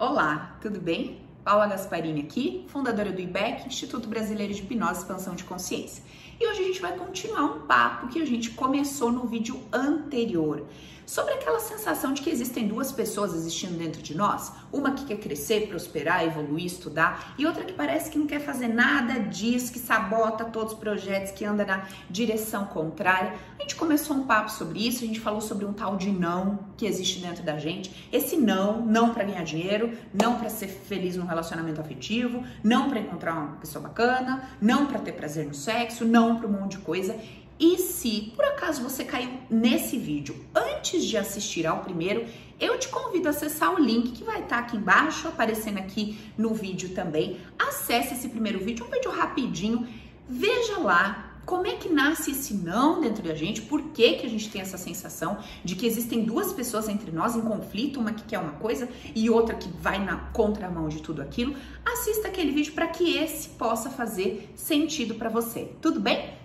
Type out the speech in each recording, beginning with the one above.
Olá, tudo bem? Paula Gasparini aqui, fundadora do IBEC, Instituto Brasileiro de Hipnose e Expansão de Consciência. E hoje a gente vai continuar um papo que a gente começou no vídeo anterior sobre aquela sensação de que existem duas pessoas existindo dentro de nós, uma que quer crescer, prosperar, evoluir, estudar, e outra que parece que não quer fazer nada disso, que sabota todos os projetos, que anda na direção contrária. A gente começou um papo sobre isso, a gente falou sobre um tal de não que existe dentro da gente. Esse não, não para ganhar dinheiro, não para ser feliz no relacionamento afetivo, não para encontrar uma pessoa bacana, não para ter prazer no sexo, não para um monte de coisa. E se por acaso você caiu nesse vídeo antes de assistir ao primeiro, eu te convido a acessar o link que vai estar aqui embaixo, aparecendo aqui no vídeo também. Acesse esse primeiro vídeo, um vídeo rapidinho, veja lá como é que nasce esse não dentro da gente, por que, que a gente tem essa sensação de que existem duas pessoas entre nós em conflito, uma que quer uma coisa e outra que vai na contramão de tudo aquilo. Assista aquele vídeo para que esse possa fazer sentido para você. Tudo bem?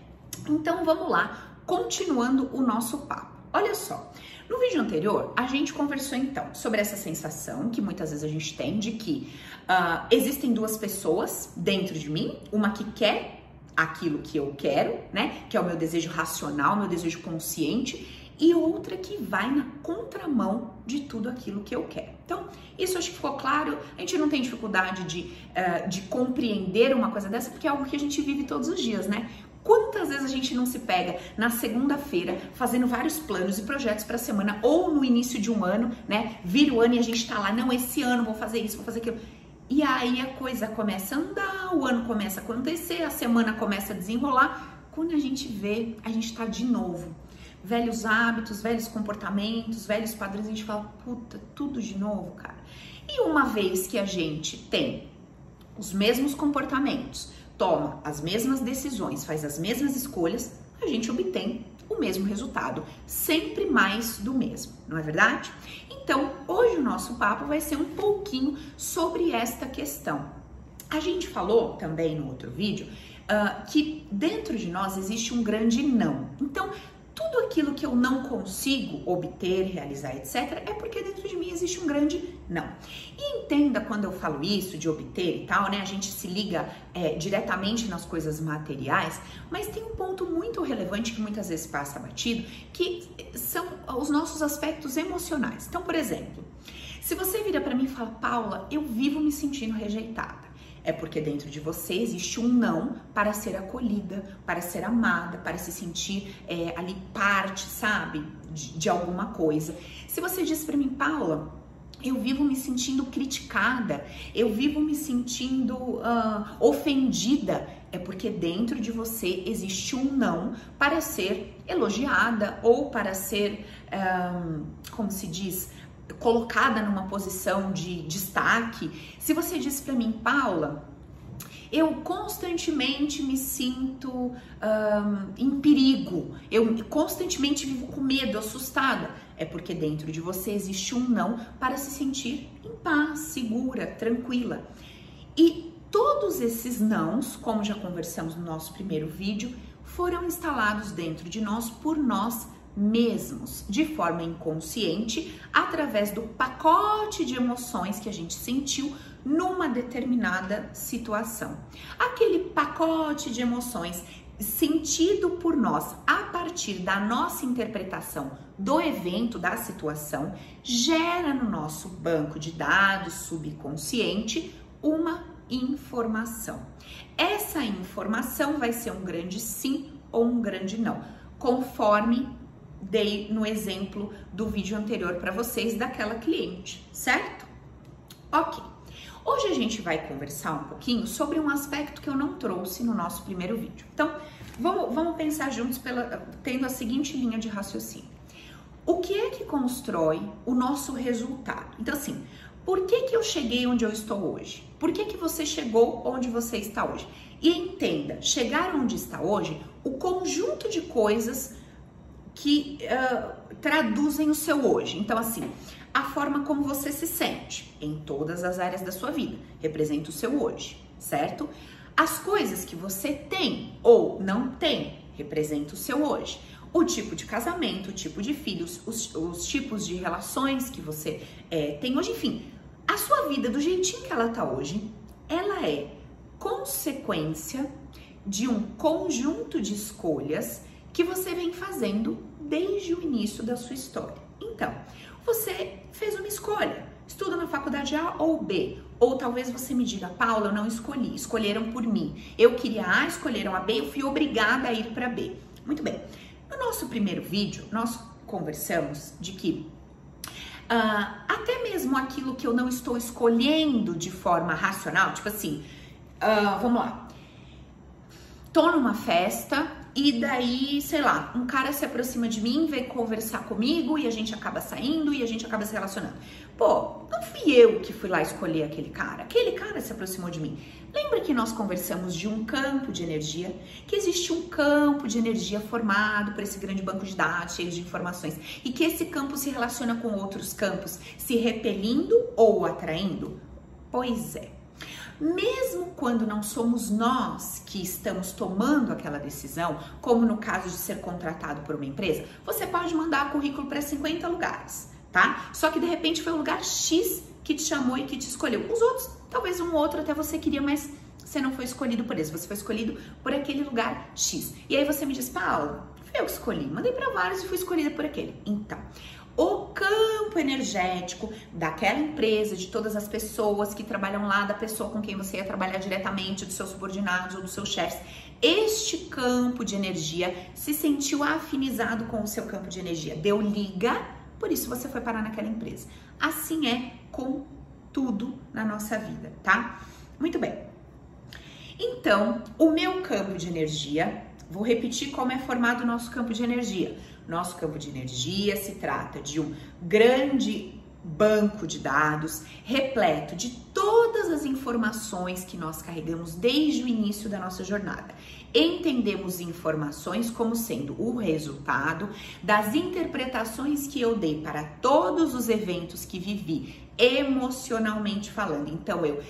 Então vamos lá, continuando o nosso papo. Olha só, no vídeo anterior a gente conversou então sobre essa sensação que muitas vezes a gente tem de que uh, existem duas pessoas dentro de mim, uma que quer aquilo que eu quero, né, que é o meu desejo racional, meu desejo consciente, e outra que vai na contramão de tudo aquilo que eu quero. Então, isso acho que ficou claro. A gente não tem dificuldade de, uh, de compreender uma coisa dessa, porque é algo que a gente vive todos os dias, né? Quantas vezes a gente não se pega na segunda-feira fazendo vários planos e projetos para a semana ou no início de um ano, né? Vira o ano e a gente tá lá, não, esse ano vou fazer isso, vou fazer aquilo. E aí a coisa começa a andar, o ano começa a acontecer, a semana começa a desenrolar. Quando a gente vê, a gente tá de novo. Velhos hábitos, velhos comportamentos, velhos padrões, a gente fala, puta, tudo de novo, cara. E uma vez que a gente tem os mesmos comportamentos, toma as mesmas decisões, faz as mesmas escolhas, a gente obtém o mesmo resultado, sempre mais do mesmo, não é verdade? Então, hoje o nosso papo vai ser um pouquinho sobre esta questão. A gente falou também no outro vídeo uh, que dentro de nós existe um grande não. Então, tudo aquilo que eu não consigo obter, realizar, etc., é porque dentro de mim existe um grande não. E entenda quando eu falo isso de obter e tal, né? A gente se liga é, diretamente nas coisas materiais, mas tem um ponto muito relevante que muitas vezes passa batido, que são os nossos aspectos emocionais. Então, por exemplo, se você vira para mim e fala, Paula, eu vivo me sentindo rejeitada é porque dentro de você existe um não para ser acolhida, para ser amada, para se sentir é, ali parte, sabe, de, de alguma coisa. Se você diz para mim, Paula, eu vivo me sentindo criticada, eu vivo me sentindo uh, ofendida. É porque dentro de você existe um não para ser elogiada ou para ser, um, como se diz, colocada numa posição de destaque. Se você diz para mim, Paula, eu constantemente me sinto um, em perigo, eu constantemente vivo com medo, assustada. É porque dentro de você existe um não para se sentir em paz, segura, tranquila. E todos esses nãos, como já conversamos no nosso primeiro vídeo, foram instalados dentro de nós por nós mesmos, de forma inconsciente, através do pacote de emoções que a gente sentiu numa determinada situação. Aquele pacote de emoções sentido por nós a partir da nossa interpretação do evento, da situação, gera no nosso banco de dados subconsciente uma informação. Essa informação vai ser um grande sim ou um grande não, conforme dei no exemplo do vídeo anterior para vocês daquela cliente, certo? Ok. Hoje a gente vai conversar um pouquinho sobre um aspecto que eu não trouxe no nosso primeiro vídeo. Então, vamos, vamos pensar juntos pela, tendo a seguinte linha de raciocínio. O que é que constrói o nosso resultado? Então, assim, por que, que eu cheguei onde eu estou hoje? Por que, que você chegou onde você está hoje? E entenda, chegar onde está hoje, o conjunto de coisas que uh, traduzem o seu hoje. Então, assim, a forma como você se sente em todas as áreas da sua vida representa o seu hoje, certo? As coisas que você tem ou não tem representa o seu hoje. O tipo de casamento, o tipo de filhos, os, os tipos de relações que você é, tem hoje, enfim, a sua vida do jeitinho que ela tá hoje, ela é consequência de um conjunto de escolhas que você vem fazendo desde o início da sua história. Então, você fez uma escolha, estuda na faculdade A ou B, ou talvez você me diga, Paula, eu não escolhi, escolheram por mim. Eu queria A, escolheram a B, eu fui obrigada a ir para B. Muito bem. No nosso primeiro vídeo, nós conversamos de que uh, até mesmo aquilo que eu não estou escolhendo de forma racional, tipo assim, uh, vamos lá, tô numa festa e daí, sei lá, um cara se aproxima de mim, vem conversar comigo e a gente acaba saindo e a gente acaba se relacionando. Pô, não fui eu que fui lá escolher aquele cara, aquele cara se aproximou de mim. Lembra que nós conversamos de um campo de energia? Que existe um campo de energia formado por esse grande banco de dados cheio de informações e que esse campo se relaciona com outros campos, se repelindo ou atraindo? Pois é. Mesmo quando não somos nós que estamos tomando aquela decisão, como no caso de ser contratado por uma empresa, você pode mandar currículo para 50 lugares, tá? Só que de repente foi o lugar X que te chamou e que te escolheu. Os outros, talvez um outro até você queria, mas você não foi escolhido por esse, você foi escolhido por aquele lugar X. E aí você me diz, Paula, fui eu escolhi, mandei para vários e fui escolhida por aquele. Então, o campo energético daquela empresa, de todas as pessoas que trabalham lá, da pessoa com quem você ia trabalhar diretamente, dos seus subordinados ou dos seus chefes. Este campo de energia se sentiu afinizado com o seu campo de energia, deu liga, por isso você foi parar naquela empresa. Assim é com tudo na nossa vida, tá? Muito bem. Então, o meu campo de energia, vou repetir como é formado o nosso campo de energia nosso campo de energia se trata de um grande banco de dados repleto de todas as informações que nós carregamos desde o início da nossa jornada. Entendemos informações como sendo o resultado das interpretações que eu dei para todos os eventos que vivi, emocionalmente falando. Então eu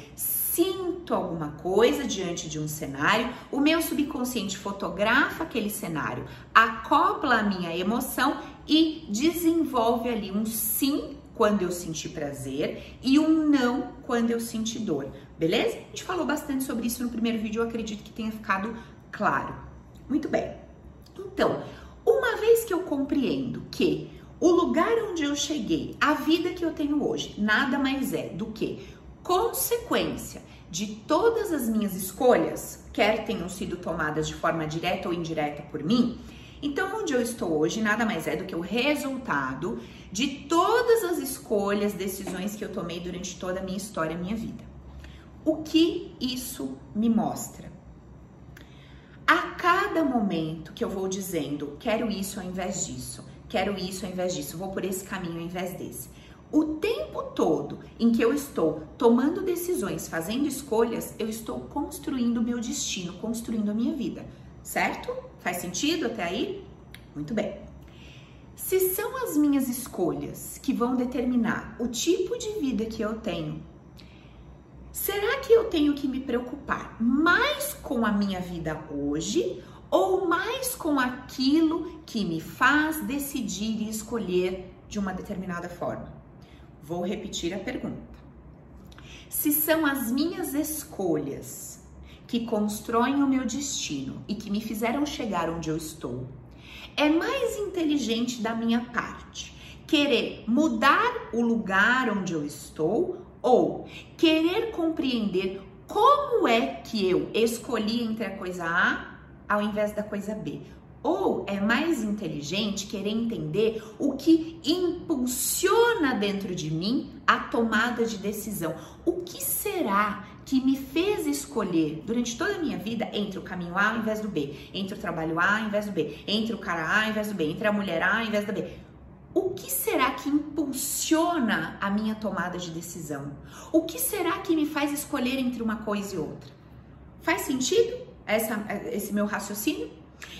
sinto alguma coisa diante de um cenário, o meu subconsciente fotografa aquele cenário, acopla a minha emoção e desenvolve ali um sim quando eu senti prazer e um não quando eu senti dor, beleza? A gente falou bastante sobre isso no primeiro vídeo, eu acredito que tenha ficado claro. Muito bem. Então, uma vez que eu compreendo que o lugar onde eu cheguei, a vida que eu tenho hoje, nada mais é do que consequência de todas as minhas escolhas, quer tenham sido tomadas de forma direta ou indireta por mim, então onde eu estou hoje nada mais é do que o resultado de todas as escolhas, decisões que eu tomei durante toda a minha história, minha vida. O que isso me mostra? A cada momento que eu vou dizendo, quero isso ao invés disso, quero isso ao invés disso, vou por esse caminho ao invés desse o tempo todo em que eu estou tomando decisões, fazendo escolhas, eu estou construindo o meu destino, construindo a minha vida, certo? Faz sentido até aí? Muito bem. Se são as minhas escolhas que vão determinar o tipo de vida que eu tenho, será que eu tenho que me preocupar mais com a minha vida hoje ou mais com aquilo que me faz decidir e escolher de uma determinada forma? Vou repetir a pergunta. Se são as minhas escolhas que constroem o meu destino e que me fizeram chegar onde eu estou, é mais inteligente da minha parte querer mudar o lugar onde eu estou ou querer compreender como é que eu escolhi entre a coisa A ao invés da coisa B? Ou é mais inteligente querer entender o que impulsiona dentro de mim a tomada de decisão. O que será que me fez escolher durante toda a minha vida entre o caminho A ao invés do B, entre o trabalho A ao invés do B, entre o cara A ao invés do B, entre a mulher A ao invés da B? O que será que impulsiona a minha tomada de decisão? O que será que me faz escolher entre uma coisa e outra? Faz sentido essa, esse meu raciocínio?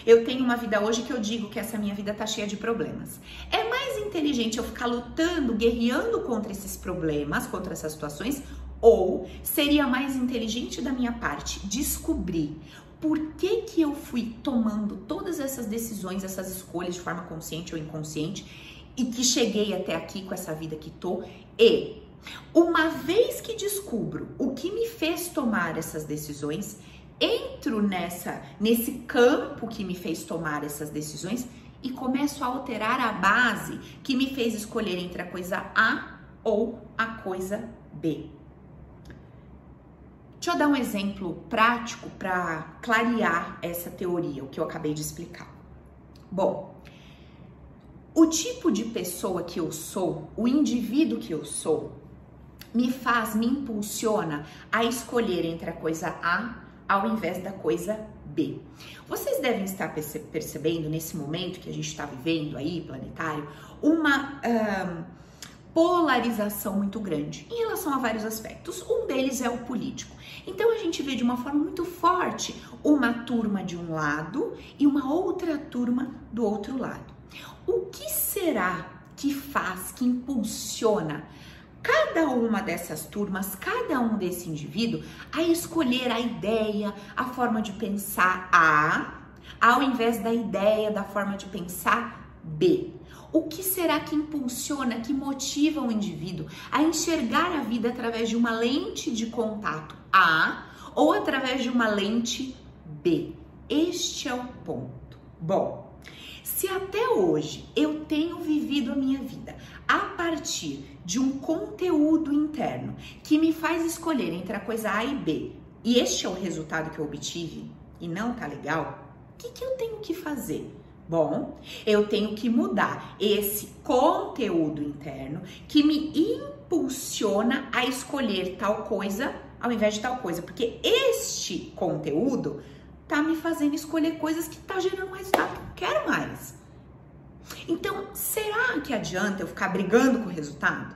Eu tenho uma vida hoje que eu digo que essa minha vida tá cheia de problemas. É mais inteligente eu ficar lutando, guerreando contra esses problemas, contra essas situações, ou seria mais inteligente da minha parte descobrir por que que eu fui tomando todas essas decisões, essas escolhas de forma consciente ou inconsciente e que cheguei até aqui com essa vida que tô e uma vez que descubro o que me fez tomar essas decisões, entro nessa nesse campo que me fez tomar essas decisões e começo a alterar a base que me fez escolher entre a coisa A ou a coisa B. Deixa eu dar um exemplo prático para clarear essa teoria, o que eu acabei de explicar. Bom, o tipo de pessoa que eu sou, o indivíduo que eu sou, me faz, me impulsiona a escolher entre a coisa A ao invés da coisa B. Vocês devem estar percebendo nesse momento que a gente está vivendo aí, planetário, uma polarização muito grande em relação a vários aspectos. Um deles é o político. Então a gente vê de uma forma muito forte uma turma de um lado e uma outra turma do outro lado. O que será que faz, que impulsiona cada uma dessas turmas, cada um desse indivíduo a escolher a ideia, a forma de pensar A, ao invés da ideia, da forma de pensar B? O que será que impulsiona, que motiva o indivíduo a enxergar a vida através de uma lente de contato A ou através de uma lente B? Este é o ponto. Bom, se até hoje eu tenho vivido a minha vida a partir de um conteúdo interno que me faz escolher entre a coisa A e B, e este é o resultado que eu obtive e não tá legal, o que, que eu tenho que fazer? Bom, eu tenho que mudar esse conteúdo interno que me impulsiona a escolher tal coisa ao invés de tal coisa, porque este conteúdo tá me fazendo escolher coisas que tá gerando um resultado que eu quero mais. Então, será que adianta eu ficar brigando com o resultado?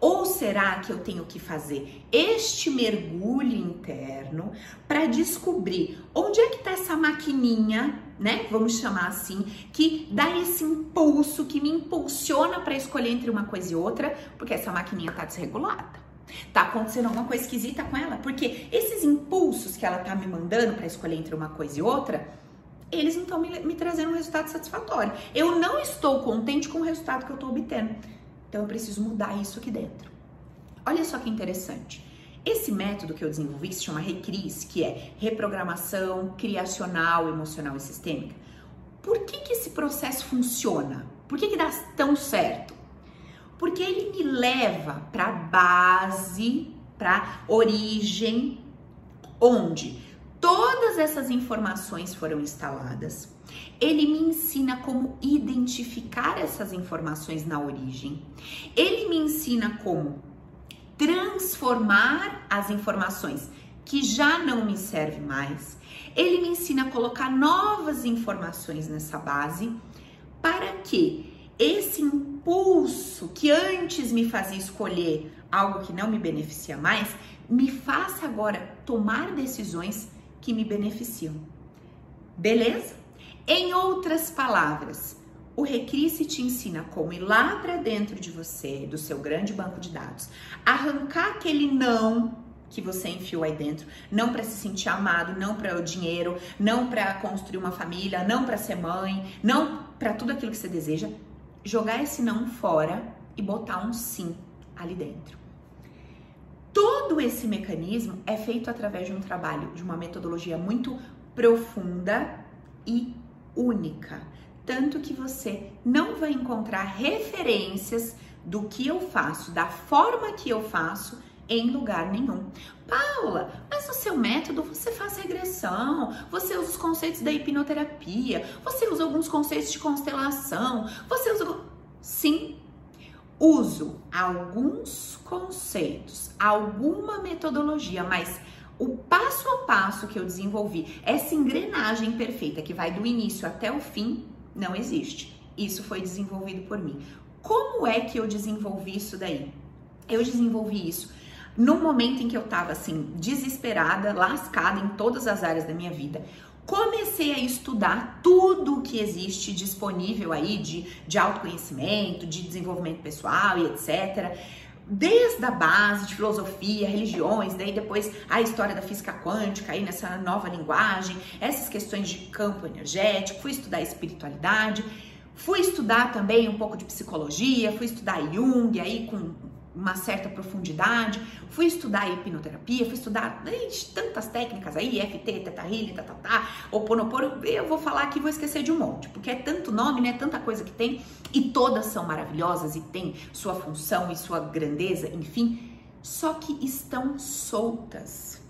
Ou será que eu tenho que fazer este mergulho interno para descobrir onde é que está essa maquininha, né? Vamos chamar assim, que dá esse impulso, que me impulsiona para escolher entre uma coisa e outra, porque essa maquininha está desregulada. Tá acontecendo alguma coisa esquisita com ela, porque esses impulsos que ela tá me mandando para escolher entre uma coisa e outra, eles não estão me, me, trazendo um resultado satisfatório. Eu não estou contente com o resultado que eu estou obtendo. Então eu preciso mudar isso aqui dentro. Olha só que interessante. Esse método que eu desenvolvi se chama RECRIS, que é reprogramação criacional, emocional e sistêmica. Por que, que esse processo funciona? Por que, que dá tão certo? Porque ele me leva para base, para origem, onde todas essas informações foram instaladas. Ele me ensina como identificar essas informações na origem. Ele me ensina como transformar as informações que já não me servem mais. Ele me ensina a colocar novas informações nessa base para que esse impulso que antes me fazia escolher algo que não me beneficia mais, me faça agora tomar decisões que me beneficiam. Beleza? Em outras palavras, o Recrisse te ensina como ir lá para dentro de você, do seu grande banco de dados, arrancar aquele não que você enfiou aí dentro, não para se sentir amado, não para o dinheiro, não para construir uma família, não para ser mãe, não para tudo aquilo que você deseja, jogar esse não fora e botar um sim ali dentro. Todo esse mecanismo é feito através de um trabalho, de uma metodologia muito profunda e única. Tanto que você não vai encontrar referências do que eu faço, da forma que eu faço, em lugar nenhum. Paula, mas no seu método você faz regressão, você usa os conceitos da hipnoterapia, você usa alguns conceitos de constelação, você usa. Sim, uso alguns conceitos, alguma metodologia, mas o passo a passo que eu desenvolvi, essa engrenagem perfeita que vai do início até o fim, não existe. Isso foi desenvolvido por mim. Como é que eu desenvolvi isso daí? Eu desenvolvi isso no momento em que eu tava assim, desesperada, lascada em todas as áreas da minha vida comecei a estudar tudo que existe disponível aí de, de autoconhecimento, de desenvolvimento pessoal e etc. Desde a base de filosofia, religiões, daí depois a história da física quântica aí nessa nova linguagem, essas questões de campo energético, fui estudar espiritualidade, fui estudar também um pouco de psicologia, fui estudar Jung aí com uma certa profundidade, fui estudar hipnoterapia, fui estudar ixi, tantas técnicas aí, FT, Teta Healing, tá, tá, tá, Oponopono, eu vou falar aqui vou esquecer de um monte, porque é tanto nome, né, tanta coisa que tem, e todas são maravilhosas e tem sua função e sua grandeza, enfim, só que estão soltas.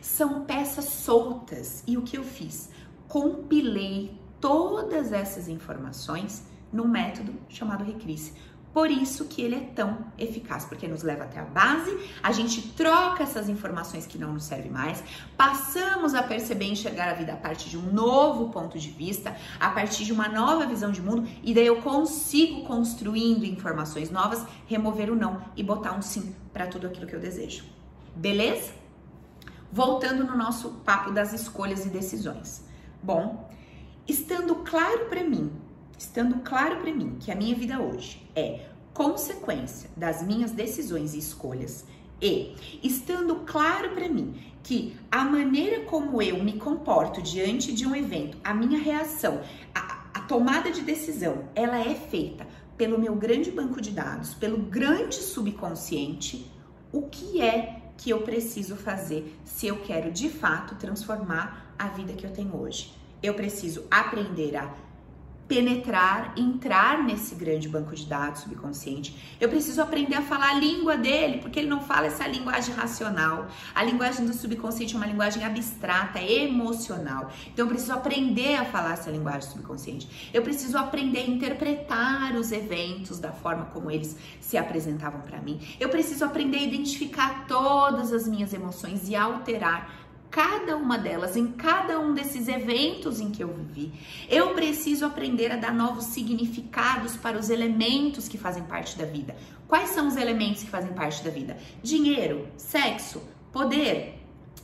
São peças soltas. E o que eu fiz? Compilei todas essas informações num método chamado Recrisse por isso que ele é tão eficaz, porque nos leva até a base, a gente troca essas informações que não nos servem mais, passamos a perceber e enxergar a vida a partir de um novo ponto de vista, a partir de uma nova visão de mundo, e daí eu consigo construindo informações novas, remover o não e botar um sim para tudo aquilo que eu desejo. Beleza? Voltando no nosso papo das escolhas e decisões. Bom, estando claro para mim estando claro para mim que a minha vida hoje é consequência das minhas decisões e escolhas e estando claro para mim que a maneira como eu me comporto diante de um evento, a minha reação, a, a tomada de decisão, ela é feita pelo meu grande banco de dados, pelo grande subconsciente, o que é que eu preciso fazer se eu quero de fato transformar a vida que eu tenho hoje? Eu preciso aprender a penetrar, entrar nesse grande banco de dados subconsciente. Eu preciso aprender a falar a língua dele, porque ele não fala essa linguagem racional. A linguagem do subconsciente é uma linguagem abstrata, emocional. Então eu preciso aprender a falar essa linguagem subconsciente. Eu preciso aprender a interpretar os eventos da forma como eles se apresentavam para mim. Eu preciso aprender a identificar todas as minhas emoções e alterar cada uma delas, em cada um desses eventos em que eu vivi. Eu preciso aprender a dar novos significados para os elementos que fazem parte da vida. Quais são os elementos que fazem parte da vida? Dinheiro, sexo, poder,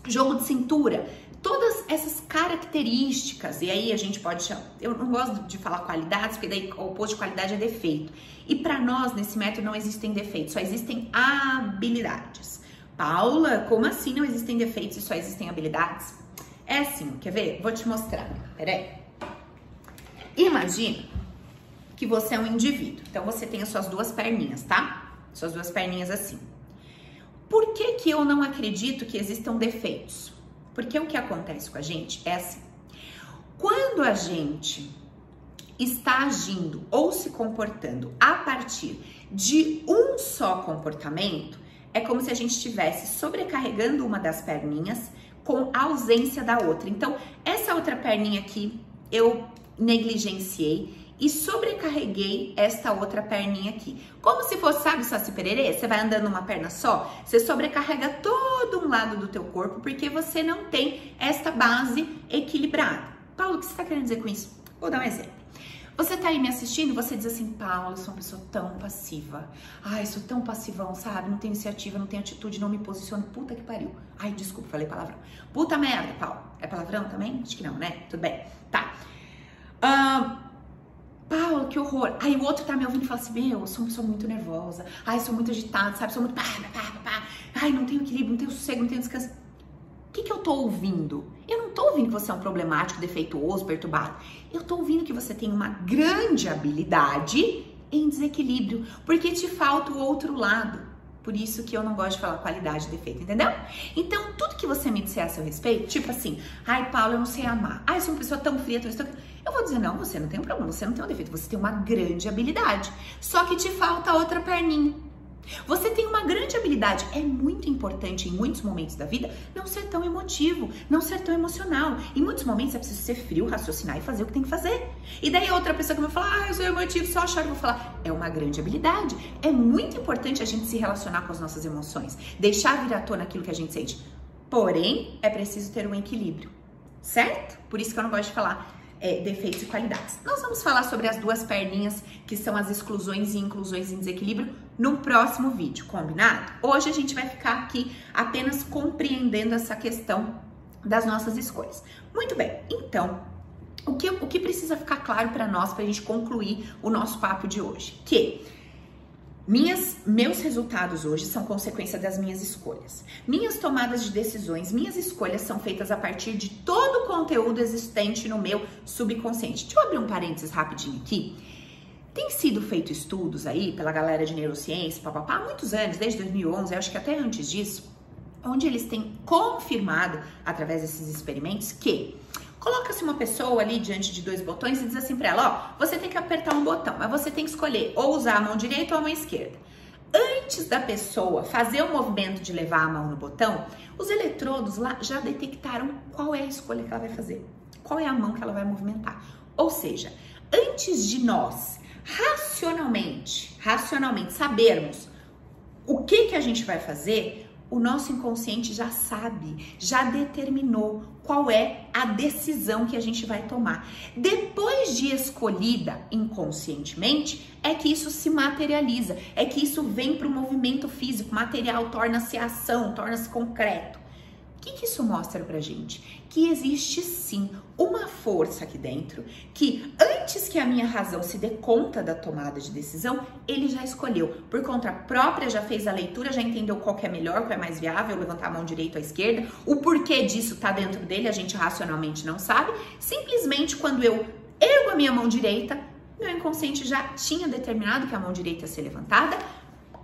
jogo de cintura, todas essas características, e aí a gente pode chamar, eu não gosto de falar qualidades, porque daí o oposto de qualidade é defeito. E para nós, nesse método, não existem defeitos, só existem habilidades. Paula, como assim não existem defeitos e só existem habilidades? É assim, quer ver? Vou te mostrar. Peraí. Imagina que você é um indivíduo. Então você tem as suas duas perninhas, tá? Suas duas perninhas assim. Por que que eu não acredito que existam defeitos? Porque o que acontece com a gente é assim. Quando a gente está agindo ou se comportando a partir de um só comportamento, é como se a gente estivesse sobrecarregando uma das perninhas com a ausência da outra. Então, essa outra perninha aqui eu negligenciei e sobrecarreguei esta outra perninha aqui. Como se fosse, sabe, Saci Pererê? Você vai andando uma perna só, você sobrecarrega todo um lado do teu corpo porque você não tem esta base equilibrada. Paulo, o que você está querendo dizer com isso? Vou dar um exemplo. Você tá aí me assistindo, você diz assim, Paulo, eu sou uma pessoa tão passiva. Ai, sou tão passivão, sabe? Não tenho iniciativa, não tenho atitude, não me posiciono. Puta que pariu. Ai, desculpa, falei palavrão. Puta merda, Paulo. É palavrão também? Acho que não, né? Tudo bem. Tá. Uh, Paulo, que horror. Aí o outro tá me ouvindo e fala assim, meu, eu sou uma pessoa muito nervosa. Ai, sou muito agitada, sabe? Sou muito pá, pá, pá, pá. Ai, não tenho equilíbrio, não tenho sossego, não tenho descanso. O que, que eu tô ouvindo? Eu não tô ouvindo que você é um problemático, defeituoso, perturbado. Eu tô ouvindo que você tem uma grande habilidade em desequilíbrio, porque te falta o outro lado. Por isso que eu não gosto de falar qualidade e defeito, entendeu? Então, tudo que você me disser a seu respeito, tipo assim, ai, Paulo, eu não sei amar. Ai, eu sou uma pessoa tão fria, tão... Eu vou dizer, não, você não tem um problema, você não tem um defeito, você tem uma grande habilidade. Só que te falta outra perninha. Você tem uma grande habilidade. É muito importante em muitos momentos da vida não ser tão emotivo, não ser tão emocional. Em muitos momentos é preciso ser frio, raciocinar e fazer o que tem que fazer. E daí outra pessoa que vai falar, ah, eu sou emotivo, só eu vou falar, é uma grande habilidade. É muito importante a gente se relacionar com as nossas emoções, deixar vir à tona aquilo que a gente sente. Porém, é preciso ter um equilíbrio, certo? Por isso que eu não gosto de falar é, defeitos e qualidades. Nós vamos falar sobre as duas perninhas, que são as exclusões e inclusões em desequilíbrio, no próximo vídeo, combinado? Hoje a gente vai ficar aqui apenas compreendendo essa questão das nossas escolhas. Muito bem, então, o que, o que precisa ficar claro para nós, para a gente concluir o nosso papo de hoje? Que minhas, meus resultados hoje são consequência das minhas escolhas. Minhas tomadas de decisões, minhas escolhas são feitas a partir de todo o conteúdo existente no meu subconsciente. Deixa eu abrir um parênteses rapidinho aqui. Tem sido feito estudos aí pela galera de neurociência, papapá, há muitos anos, desde 2011, acho que até antes disso, onde eles têm confirmado, através desses experimentos, que coloca-se uma pessoa ali diante de dois botões e diz assim para ela, ó, você tem que apertar um botão, mas você tem que escolher ou usar a mão direita ou a mão esquerda. Antes da pessoa fazer o movimento de levar a mão no botão, os eletrodos lá já detectaram qual é a escolha que ela vai fazer, qual é a mão que ela vai movimentar. Ou seja, antes de nós racionalmente, racionalmente sabermos o que que a gente vai fazer, o nosso inconsciente já sabe, já determinou qual é a decisão que a gente vai tomar. Depois de escolhida inconscientemente, é que isso se materializa, é que isso vem para o movimento físico, material torna-se ação, torna-se concreto. O que, que isso mostra pra gente? Que existe sim uma força aqui dentro que, antes que a minha razão se dê conta da tomada de decisão, ele já escolheu. Por conta própria, já fez a leitura, já entendeu qual que é melhor, qual é mais viável, levantar a mão direita ou à esquerda. O porquê disso tá dentro dele, a gente racionalmente não sabe. Simplesmente quando eu ergo a minha mão direita, meu inconsciente já tinha determinado que a mão direita ia ser levantada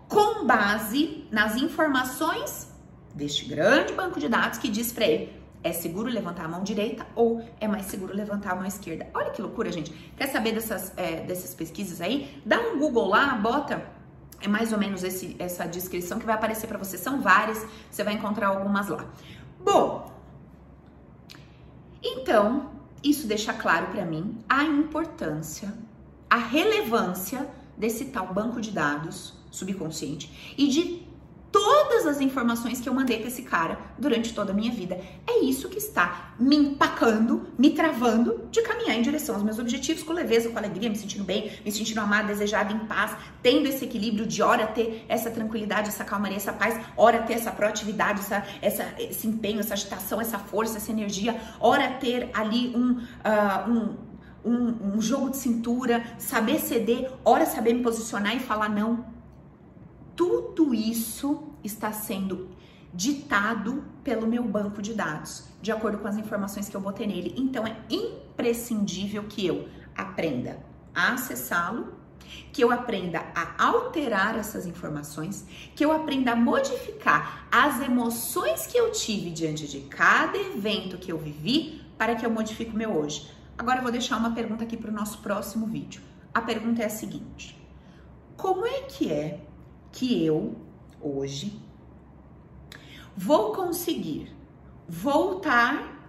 com base nas informações deste grande banco de dados que diz para ele é seguro levantar a mão direita ou é mais seguro levantar a mão esquerda. Olha que loucura, gente. Quer saber dessas, é, dessas pesquisas aí? Dá um Google lá, bota é mais ou menos esse, essa descrição que vai aparecer para você. São várias, você vai encontrar algumas lá. Bom, então isso deixa claro para mim a importância, a relevância desse tal banco de dados subconsciente e de todas as informações que eu mandei para esse cara durante toda a minha vida. É isso que está me empacando, me travando de caminhar em direção aos meus objetivos com leveza, com alegria, me sentindo bem, me sentindo amada, desejada, em paz, tendo esse equilíbrio de hora ter essa tranquilidade, essa calmaria, essa paz, hora ter essa proatividade, essa, essa, esse empenho, essa agitação, essa força, essa energia, hora ter ali um, uh, um um, um, jogo de cintura, saber ceder, hora saber me posicionar e falar não tudo isso está sendo ditado pelo meu banco de dados, de acordo com as informações que eu botei nele. Então é imprescindível que eu aprenda a acessá-lo, que eu aprenda a alterar essas informações, que eu aprenda a modificar as emoções que eu tive diante de cada evento que eu vivi para que eu modifique o meu hoje. Agora eu vou deixar uma pergunta aqui para o nosso próximo vídeo. A pergunta é a seguinte: como é que é que eu, hoje, vou conseguir voltar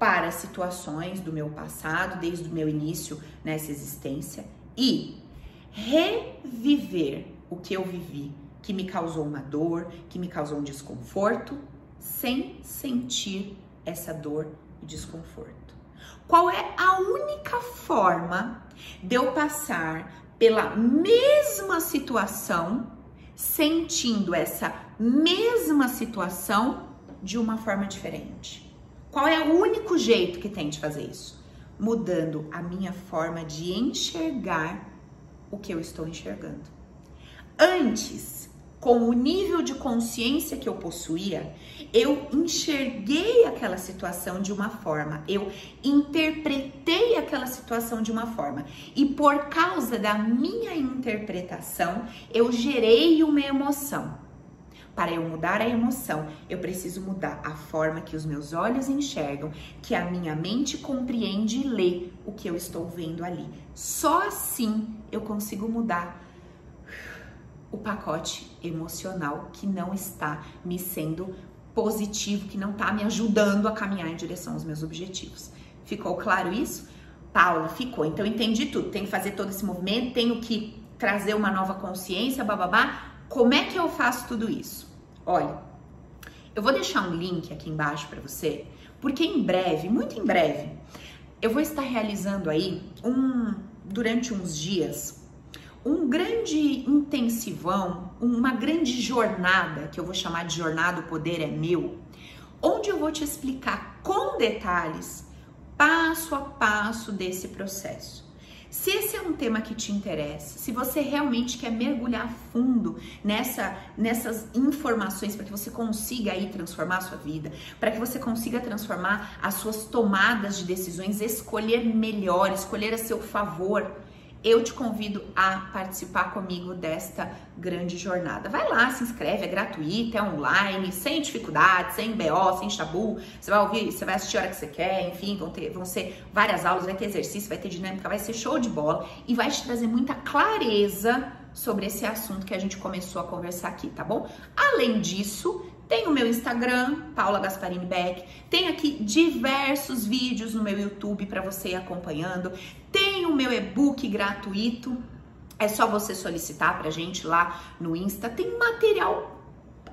para situações do meu passado, desde o meu início nessa existência, e reviver o que eu vivi, que me causou uma dor, que me causou um desconforto, sem sentir essa dor e desconforto. Qual é a única forma de eu passar pela mesma situação, sentindo essa mesma situação de uma forma diferente. Qual é o único jeito que tem de fazer isso? Mudando a minha forma de enxergar o que eu estou enxergando. Antes, com o nível de consciência que eu possuía, eu enxerguei aquela situação de uma forma, eu interpretei aquela situação de uma forma, e por causa da minha interpretação, eu gerei uma emoção. Para eu mudar a emoção, eu preciso mudar a forma que os meus olhos enxergam, que a minha mente compreende e lê o que eu estou vendo ali. Só assim eu consigo mudar o pacote emocional que não está me sendo positivo, que não está me ajudando a caminhar em direção aos meus objetivos. Ficou claro isso? Paula, ficou. Então entendi tudo. Tenho que fazer todo esse movimento, tenho que trazer uma nova consciência, bababá. Como é que eu faço tudo isso? Olha, eu vou deixar um link aqui embaixo para você, porque em breve, muito em breve, eu vou estar realizando aí um durante uns dias um grande intensivão, uma grande jornada, que eu vou chamar de jornada O Poder é Meu, onde eu vou te explicar com detalhes, passo a passo desse processo. Se esse é um tema que te interessa, se você realmente quer mergulhar fundo nessa, nessas informações para que você consiga aí transformar a sua vida, para que você consiga transformar as suas tomadas de decisões, escolher melhor, escolher a seu favor, eu te convido a participar comigo desta grande jornada. Vai lá, se inscreve, é gratuito, é online, sem dificuldade, sem BO, sem tabu. Você vai ouvir, você vai assistir a hora que você quer, enfim, vão, ter, vão ser várias aulas, vai ter exercício, vai ter dinâmica, vai ser show de bola e vai te trazer muita clareza sobre esse assunto que a gente começou a conversar aqui, tá bom? Além disso, tem o meu Instagram, Paula Gasparini Beck. Tem aqui diversos vídeos no meu YouTube para você ir acompanhando. Tem o meu e-book gratuito. É só você solicitar pra gente lá no Insta. Tem material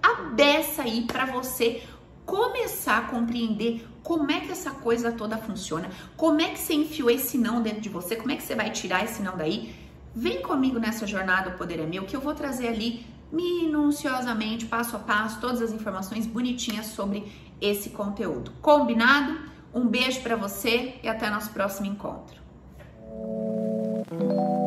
a beça aí para você começar a compreender como é que essa coisa toda funciona, como é que você enfiou esse não dentro de você, como é que você vai tirar esse não daí. Vem comigo nessa jornada O Poder é Meu, que eu vou trazer ali minuciosamente, passo a passo, todas as informações bonitinhas sobre esse conteúdo. Combinado? Um beijo para você e até nosso próximo encontro. Thank you.